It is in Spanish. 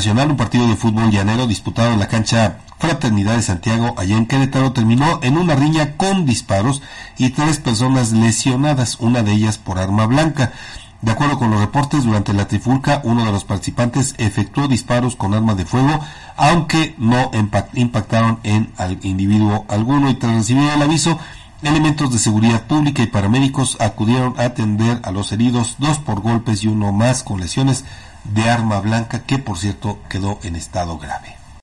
nacional, un partido de fútbol llanero disputado en la cancha Fraternidad de Santiago, allá en Querétaro, terminó en una riña con disparos y tres personas lesionadas, una de ellas por arma blanca. De acuerdo con los reportes, durante la trifulca, uno de los participantes efectuó disparos con arma de fuego, aunque no impactaron en al individuo alguno. Y tras recibir el aviso, elementos de seguridad pública y paramédicos acudieron a atender a los heridos, dos por golpes y uno más con lesiones de arma blanca, que por cierto quedó en estado grave.